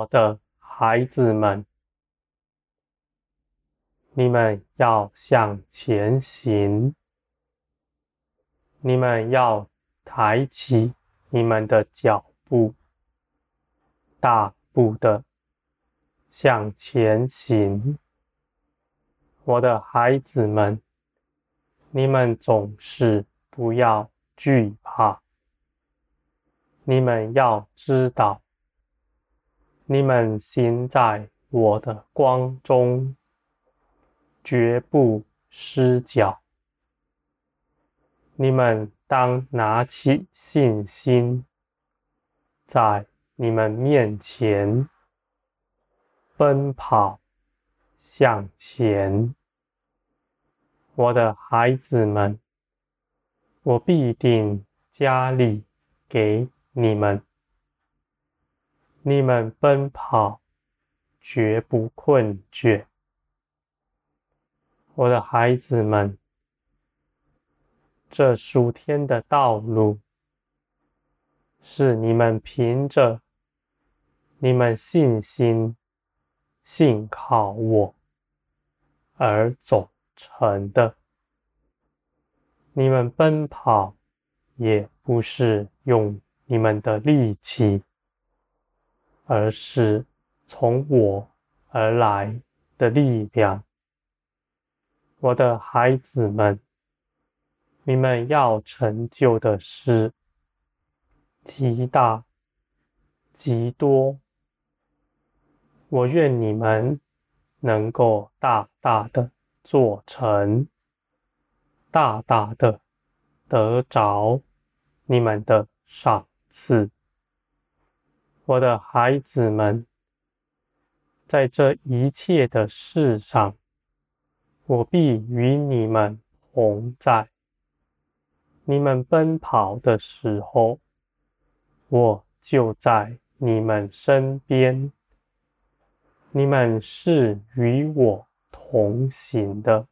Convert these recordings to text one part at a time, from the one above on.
我的孩子们，你们要向前行，你们要抬起你们的脚步，大步的向前行。我的孩子们，你们总是不要惧怕。你们要知道，你们行在我的光中，绝不失脚。你们当拿起信心，在你们面前奔跑。向前，我的孩子们，我必定加力给你们。你们奔跑，绝不困倦。我的孩子们，这数天的道路，是你们凭着你们信心。信靠我而走成的。你们奔跑，也不是用你们的力气，而是从我而来的力量。我的孩子们，你们要成就的事极大、极多。我愿你们能够大大的做成，大大的得着你们的赏赐。我的孩子们，在这一切的事上，我必与你们同在。你们奔跑的时候，我就在你们身边。你们是与我同行的，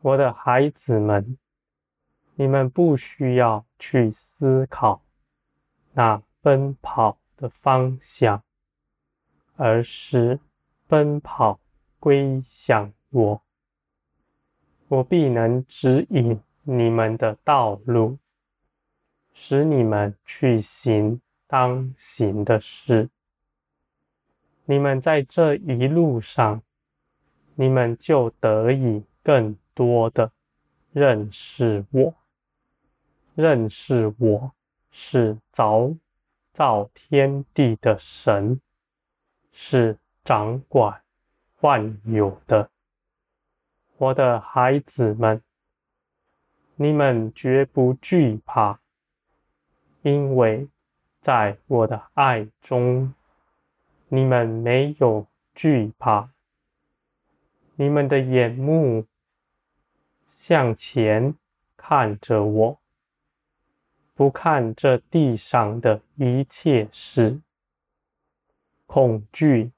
我的孩子们，你们不需要去思考那奔跑的方向，而是奔跑归向我。我必能指引你们的道路，使你们去行当行的事。你们在这一路上，你们就得以更多的认识我，认识我是早造天地的神，是掌管万有的。我的孩子们，你们绝不惧怕，因为在我的爱中。你们没有惧怕，你们的眼目向前看着我，不看这地上的一切事，恐惧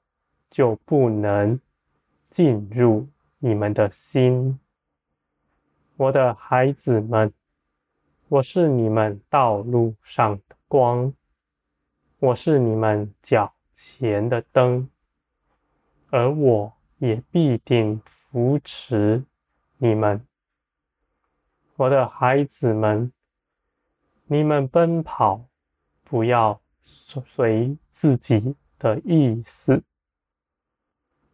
就不能进入你们的心。我的孩子们，我是你们道路上的光，我是你们脚前的灯，而我也必定扶持你们，我的孩子们。你们奔跑，不要随自己的意思，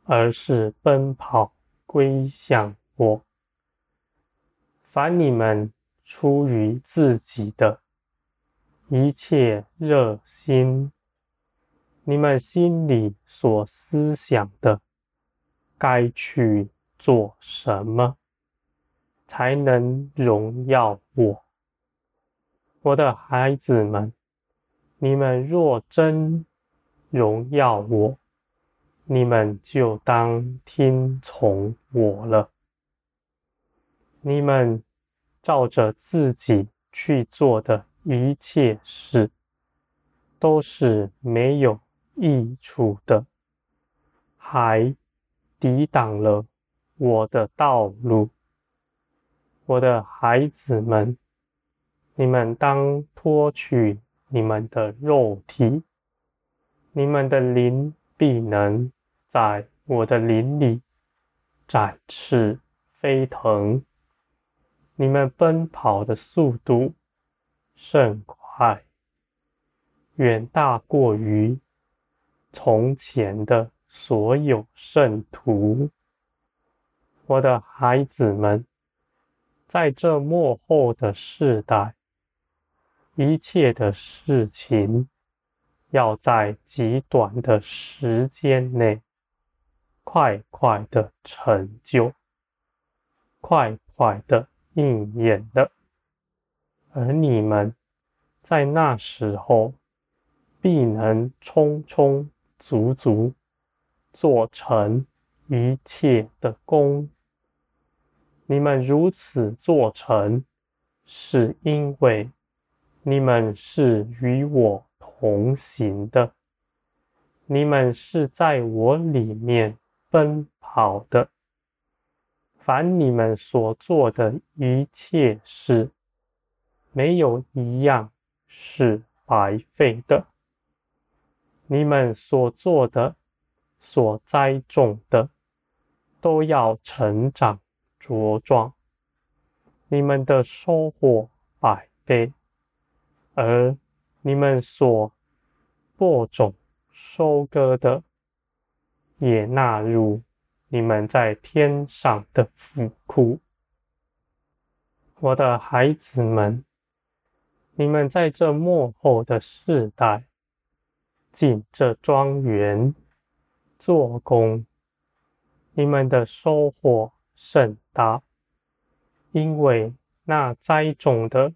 而是奔跑归向我。凡你们出于自己的一切热心。你们心里所思想的，该去做什么，才能荣耀我？我的孩子们，你们若真荣耀我，你们就当听从我了。你们照着自己去做的一切事，都是没有。益处的，还抵挡了我的道路。我的孩子们，你们当脱去你们的肉体，你们的灵必能在我的灵里展翅飞腾。你们奔跑的速度甚快，远大过于从前的所有圣徒。我的孩子们，在这末后的世代，一切的事情要在极短的时间内快快的成就，快快的。应验的，而你们在那时候必能充充足足做成一切的工。你们如此做成，是因为你们是与我同行的，你们是在我里面奔跑的。凡你们所做的一切事，没有一样是白费的。你们所做的、所栽种的，都要成长茁壮，你们的收获百倍；而你们所播种、收割的，也纳入。你们在天上的府库，我的孩子们，你们在这幕后的世代进这庄园做工，你们的收获甚大，因为那栽种的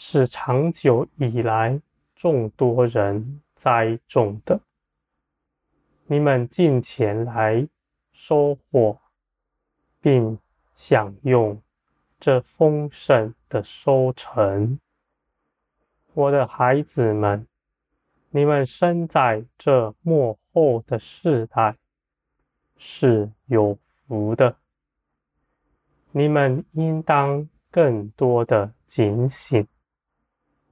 是长久以来众多人栽种的。你们进前来收获，并享用这丰盛的收成。我的孩子们，你们生在这末后的世代是有福的。你们应当更多的警醒，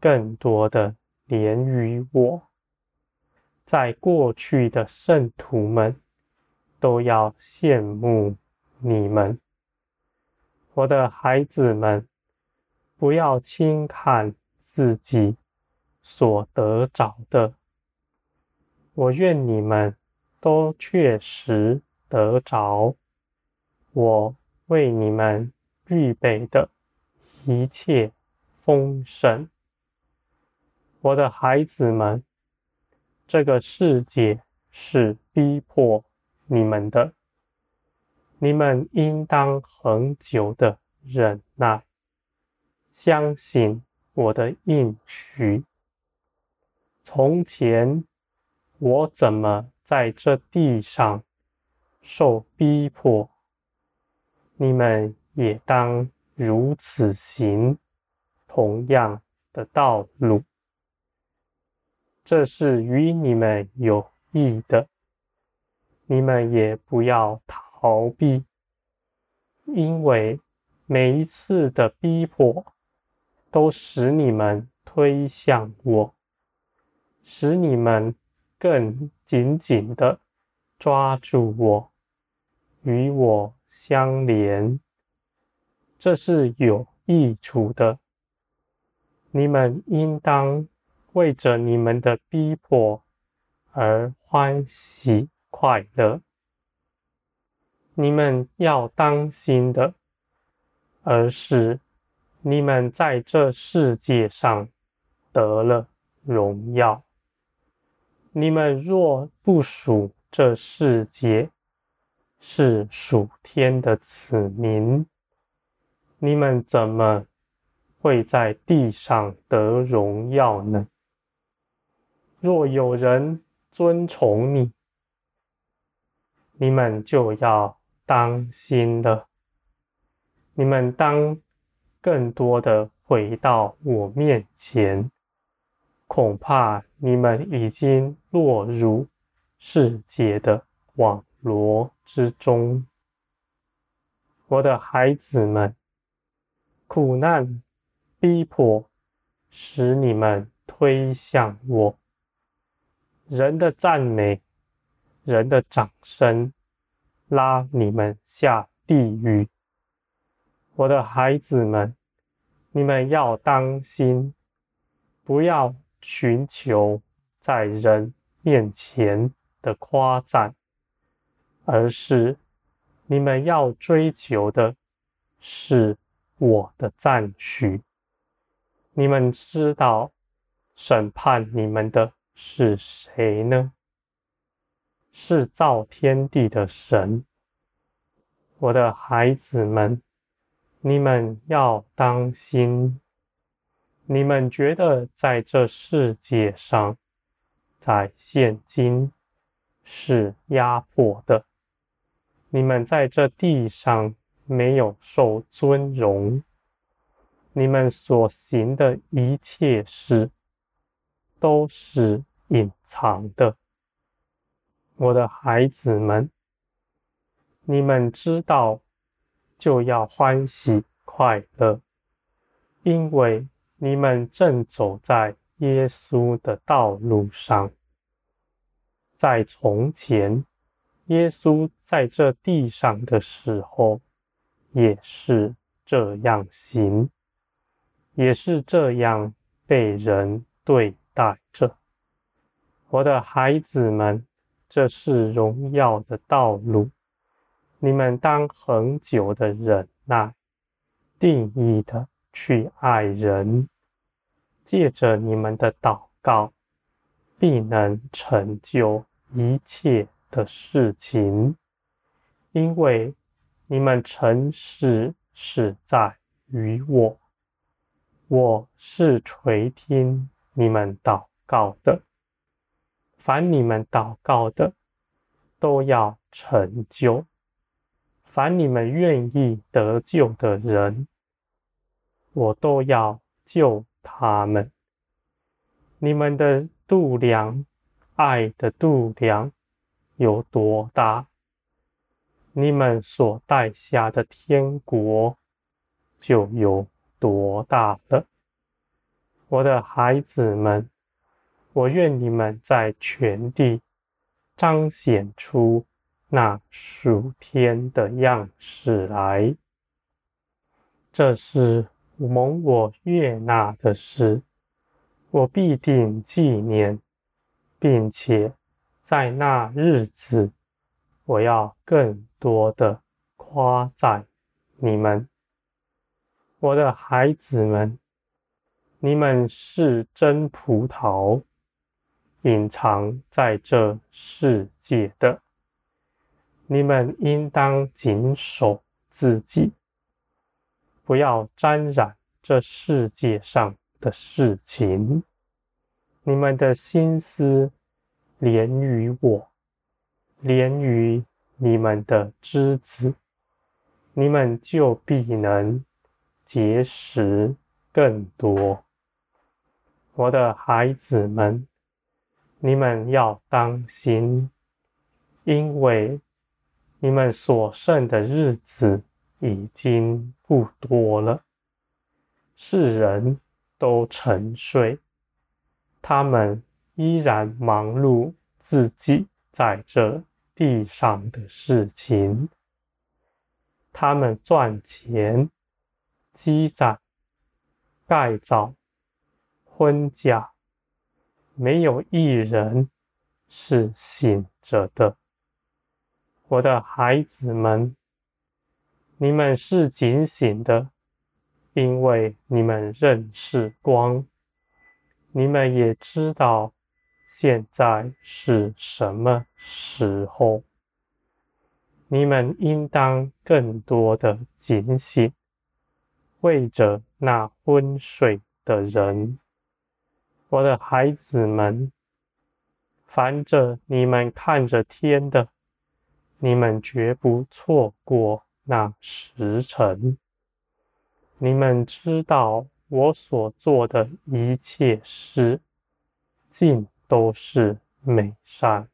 更多的连于我。在过去的圣徒们都要羡慕你们，我的孩子们，不要轻看自己所得着的。我愿你们都确实得着我为你们预备的一切丰盛，我的孩子们。这个世界是逼迫你们的，你们应当恒久的忍耐，相信我的应许。从前我怎么在这地上受逼迫，你们也当如此行同样的道路。这是与你们有益的，你们也不要逃避，因为每一次的逼迫都使你们推向我，使你们更紧紧的抓住我，与我相连。这是有益处的，你们应当。为着你们的逼迫而欢喜快乐，你们要当心的，而是你们在这世界上得了荣耀。你们若不属这世界，是属天的子民，你们怎么会在地上得荣耀呢？若有人尊崇你，你们就要当心了。你们当更多的回到我面前，恐怕你们已经落入世界的网罗之中。我的孩子们，苦难逼迫使你们推向我。人的赞美，人的掌声，拉你们下地狱。我的孩子们，你们要当心，不要寻求在人面前的夸赞，而是你们要追求的是我的赞许。你们知道审判你们的是谁呢？是造天地的神。我的孩子们，你们要当心。你们觉得在这世界上，在现今是压迫的。你们在这地上没有受尊荣。你们所行的一切事，都是隐藏的。我的孩子们，你们知道，就要欢喜快乐，因为你们正走在耶稣的道路上。在从前，耶稣在这地上的时候，也是这样行，也是这样被人对带着。我的孩子们。这是荣耀的道路，你们当恒久的忍耐，定义的去爱人，借着你们的祷告，必能成就一切的事情，因为你们诚实是在于我，我是垂听你们祷告的。凡你们祷告的，都要成就；凡你们愿意得救的人，我都要救他们。你们的度量，爱的度量有多大，你们所带下的天国就有多大了。我的孩子们。我愿你们在全地彰显出那属天的样式来。这是蒙我悦纳的事，我必定纪念，并且在那日子，我要更多的夸赞你们，我的孩子们，你们是真葡萄。隐藏在这世界的，你们应当谨守自己，不要沾染这世界上的事情。你们的心思连于我，连于你们的枝子，你们就必能结实更多。我的孩子们。你们要当心，因为你们所剩的日子已经不多了。世人都沉睡，他们依然忙碌自己在这地上的事情。他们赚钱、积攒、盖造、婚嫁。没有一人是醒着的，我的孩子们，你们是警醒的，因为你们认识光，你们也知道现在是什么时候，你们应当更多的警醒，为着那昏睡的人。我的孩子们，凡着你们看着天的，你们绝不错过那时辰。你们知道我所做的一切事，尽都是美善。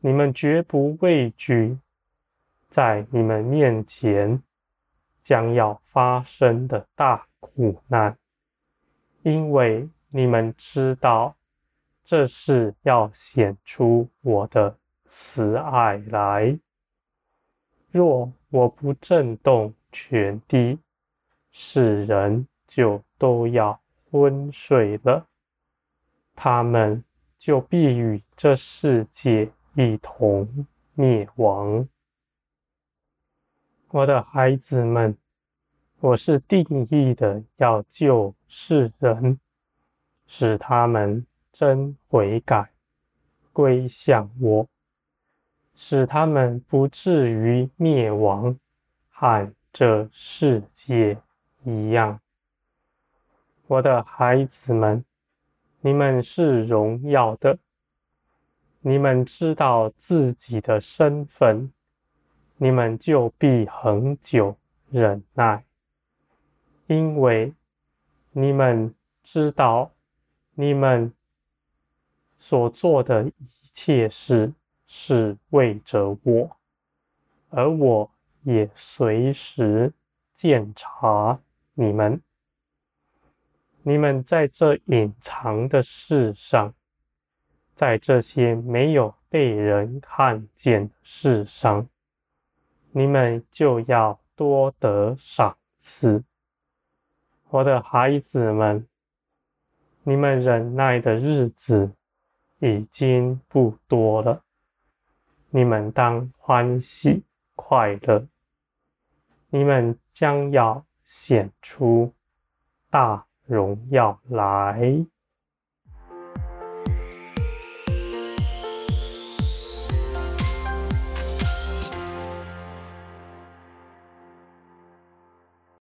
你们绝不畏惧，在你们面前将要发生的大苦难，因为。你们知道，这是要显出我的慈爱来。若我不震动全地，世人就都要昏睡了，他们就必与这世界一同灭亡。我的孩子们，我是定义的要救世人，使他们真悔改，归向我。使他们不至于灭亡，和这世界一样。我的孩子们，你们是荣耀的，你们知道自己的身份，你们就必恒久忍耐，因为你们知道你们所做的一切事。是为着我，而我也随时鉴察你们。你们在这隐藏的事上，在这些没有被人看见的事上，你们就要多得赏赐。我的孩子们，你们忍耐的日子已经不多了。你们当欢喜快乐，你们将要显出大荣耀来。